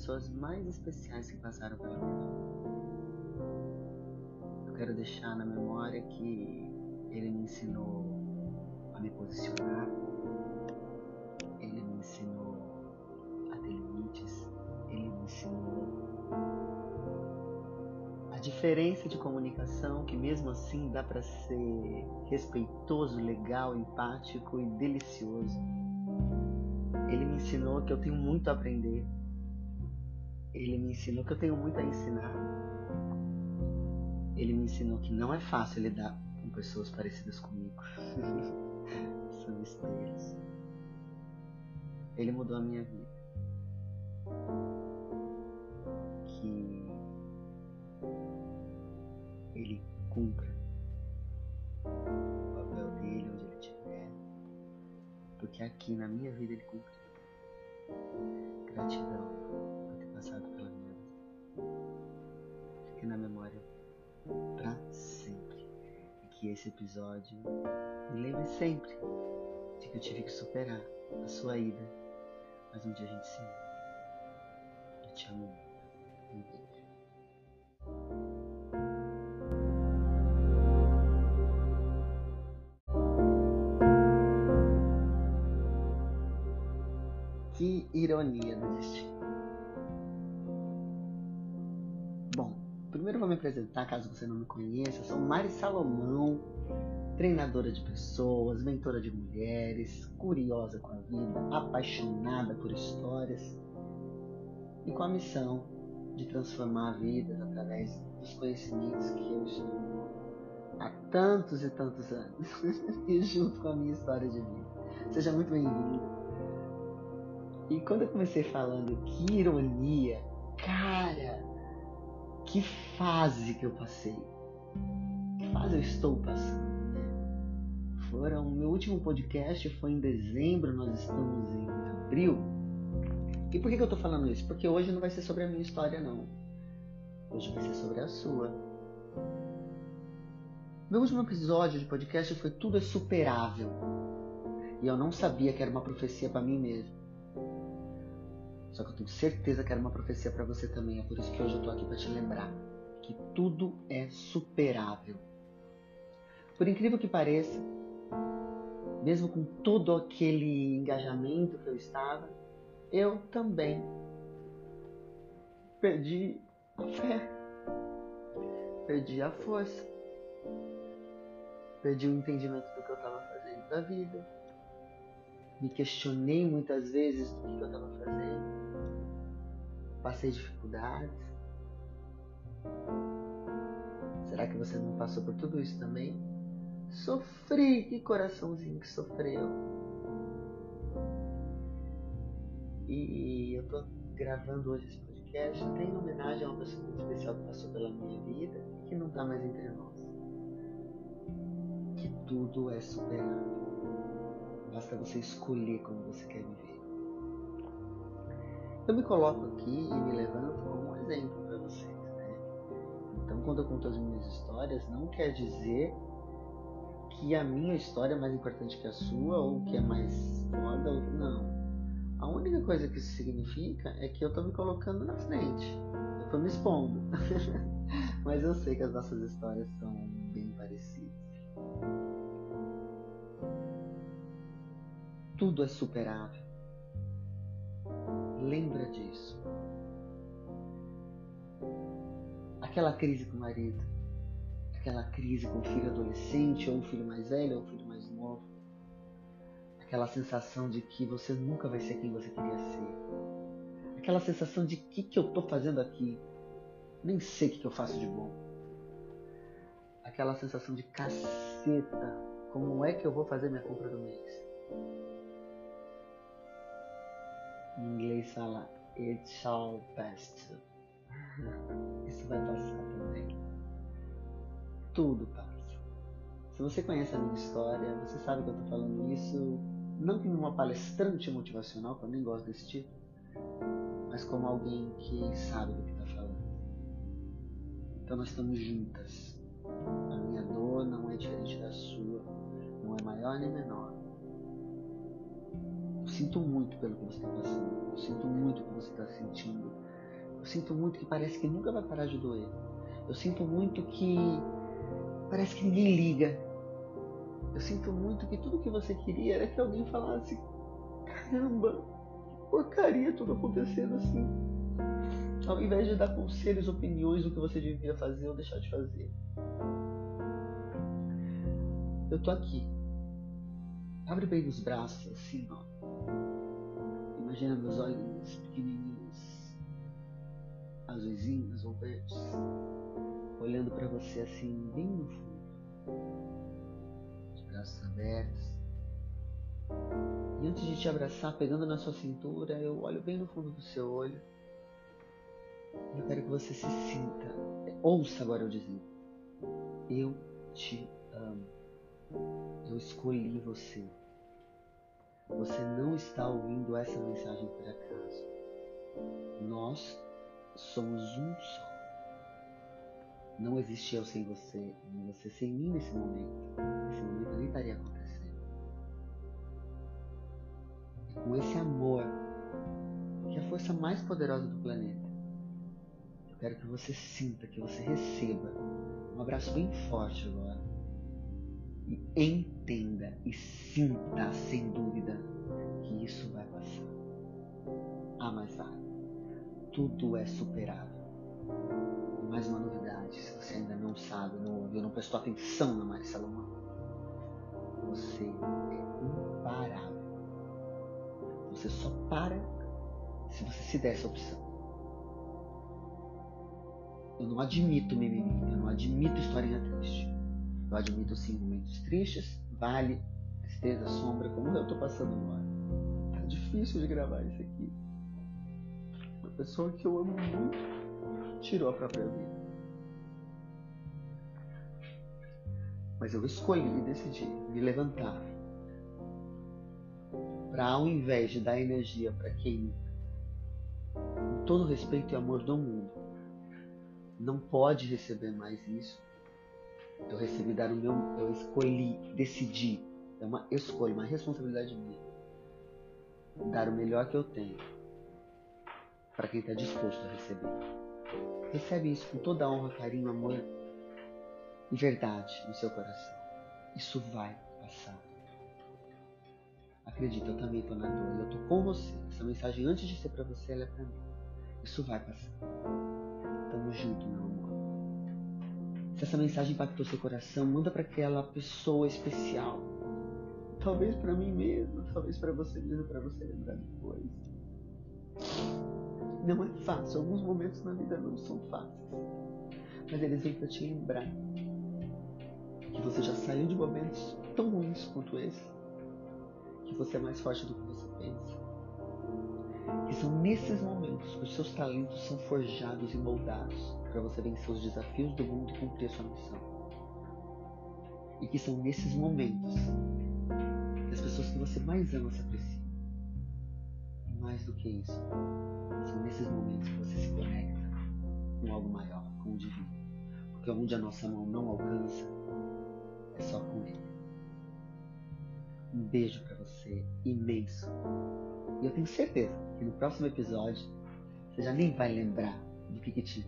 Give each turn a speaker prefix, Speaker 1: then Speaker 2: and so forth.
Speaker 1: pessoas mais especiais que passaram pela minha vida. Eu quero deixar na memória que ele me ensinou a me posicionar, ele me ensinou a ter limites, ele me ensinou a diferença de comunicação, que mesmo assim dá para ser respeitoso, legal, empático e delicioso. Ele me ensinou que eu tenho muito a aprender. Ele me ensinou que eu tenho muito a ensinar. Ele me ensinou que não é fácil lidar com pessoas parecidas comigo. São espelhos. Ele mudou a minha vida. Que ele cumpra o papel dele onde ele estiver. Porque aqui na minha vida ele cumpre. Gratidão esse episódio me lembre sempre de que eu tive que superar a sua ida. Mas um dia a gente se ama. Eu te amo. Que ironia do destino. Primeiro vou me apresentar, caso você não me conheça. Sou Mari Salomão, treinadora de pessoas, mentora de mulheres, curiosa com a vida, apaixonada por histórias e com a missão de transformar vidas através dos conhecimentos que eu estudo há tantos e tantos anos e junto com a minha história de vida. Seja muito bem-vindo. E quando eu comecei falando que ironia, cara, que fase que eu passei. Que fase eu estou passando? Foram, meu último podcast foi em dezembro, nós estamos em abril. E por que, que eu tô falando isso? Porque hoje não vai ser sobre a minha história, não. Hoje vai ser sobre a sua. Meu último episódio de podcast foi Tudo é Superável. E eu não sabia que era uma profecia para mim mesmo. Só que eu tenho certeza que era uma profecia para você também. É por isso que hoje eu tô aqui para te lembrar que tudo é superável. Por incrível que pareça, mesmo com todo aquele engajamento que eu estava, eu também perdi a fé, perdi a força, perdi o entendimento do que eu estava fazendo da vida, me questionei muitas vezes do que eu estava fazendo, passei dificuldades. Será que você não passou por tudo isso também? Sofri, que coraçãozinho que sofreu. E eu tô gravando hoje esse podcast em homenagem a uma pessoa muito especial que passou pela minha vida e que não tá mais entre nós. Que tudo é superável. Basta você escolher como você quer viver. Eu me coloco aqui e me levanto como um exemplo para vocês. Né? Então, quando eu conto as minhas histórias, não quer dizer que a minha história é mais importante que a sua ou que é mais foda ou não. A única coisa que isso significa é que eu tô me colocando na frente. Eu tô me expondo. Mas eu sei que as nossas histórias são bem Tudo é superável. Lembra disso. Aquela crise com o marido, aquela crise com o filho adolescente, ou um filho mais velho, ou um filho mais novo, aquela sensação de que você nunca vai ser quem você queria ser, aquela sensação de que que eu tô fazendo aqui, nem sei o que, que eu faço de bom, aquela sensação de caceta, como é que eu vou fazer minha compra do mês? Em inglês fala It shall pass. Isso vai passar também. Tudo passa. Se você conhece a minha história, você sabe que eu estou falando isso não como uma palestrante motivacional, que eu nem gosto desse tipo, mas como alguém que sabe do que está falando. Então nós estamos juntas. A minha dor não é diferente da sua, não é maior nem menor sinto muito pelo que você está passando. sinto muito o que você está sentindo. Eu sinto muito que parece que nunca vai parar de doer. Eu sinto muito que parece que ninguém liga. Eu sinto muito que tudo que você queria era que alguém falasse: caramba, que porcaria tudo acontecendo assim. Ao invés de dar conselhos, opiniões do que você devia fazer ou deixar de fazer. Eu tô aqui. Abre bem os braços, assim, ó. Imagina meus olhos pequenininhos, azuisinhos ou verdes, olhando para você assim, bem no fundo. De braços abertos. E antes de te abraçar, pegando na sua cintura, eu olho bem no fundo do seu olho. Eu quero que você se sinta. Ouça agora eu dizer. Eu te amo. Eu escolhi você. Você não está ouvindo essa mensagem por acaso. Nós somos um só. Não existe eu sem você, nem você sem mim nesse momento. Esse momento nem estaria acontecendo. E com esse amor, que é a força mais poderosa do planeta, eu quero que você sinta, que você receba um abraço bem forte agora e entenda e sinta sem dúvida que isso vai passar. Ah, mas vai. Tudo é superável. Mais uma novidade, se você ainda não sabe, não ouviu, não prestou atenção na Mari Salomão, você é imparável. Você só para se você se der essa opção. Eu não admito mimimi, eu não admito historinha triste. Eu admito sim momentos tristes, vale, tristeza, sombra, como eu estou passando agora. Tá difícil de gravar isso aqui. Uma pessoa que eu amo muito tirou a própria vida. Mas eu escolhi decidi me levantar para ao invés de dar energia para quem com todo respeito e amor do mundo não pode receber mais isso eu recebi dar o meu, eu escolhi, decidi, é uma escolha, uma responsabilidade minha. Dar o melhor que eu tenho para quem está disposto a receber. Recebe isso com toda honra, carinho, amor e verdade no seu coração. Isso vai passar. Acredita, eu também estou na dor. Eu estou com você. Essa mensagem, antes de ser para você, ela é para mim. Isso vai passar. Tamo junto, meu. Se essa mensagem impactou seu coração, manda para aquela pessoa especial. Talvez para mim mesmo, talvez para você mesmo, para você lembrar depois. Não é fácil, alguns momentos na vida não são fáceis. Mas eles vêm para te lembrar que você já saiu de momentos tão ruins quanto esse. Que você é mais forte do que você pensa. Que são nesses momentos que os seus talentos são forjados e moldados para você vencer os desafios do mundo e cumprir a sua missão. E que são nesses momentos que as pessoas que você mais ama se apreciam. E mais do que isso, são nesses momentos que você se conecta com algo maior, com o divino. Porque onde a nossa mão não alcança, é só com ele. Um beijo para você imenso. E eu tenho certeza que no próximo episódio você já nem vai lembrar do que, que tinha.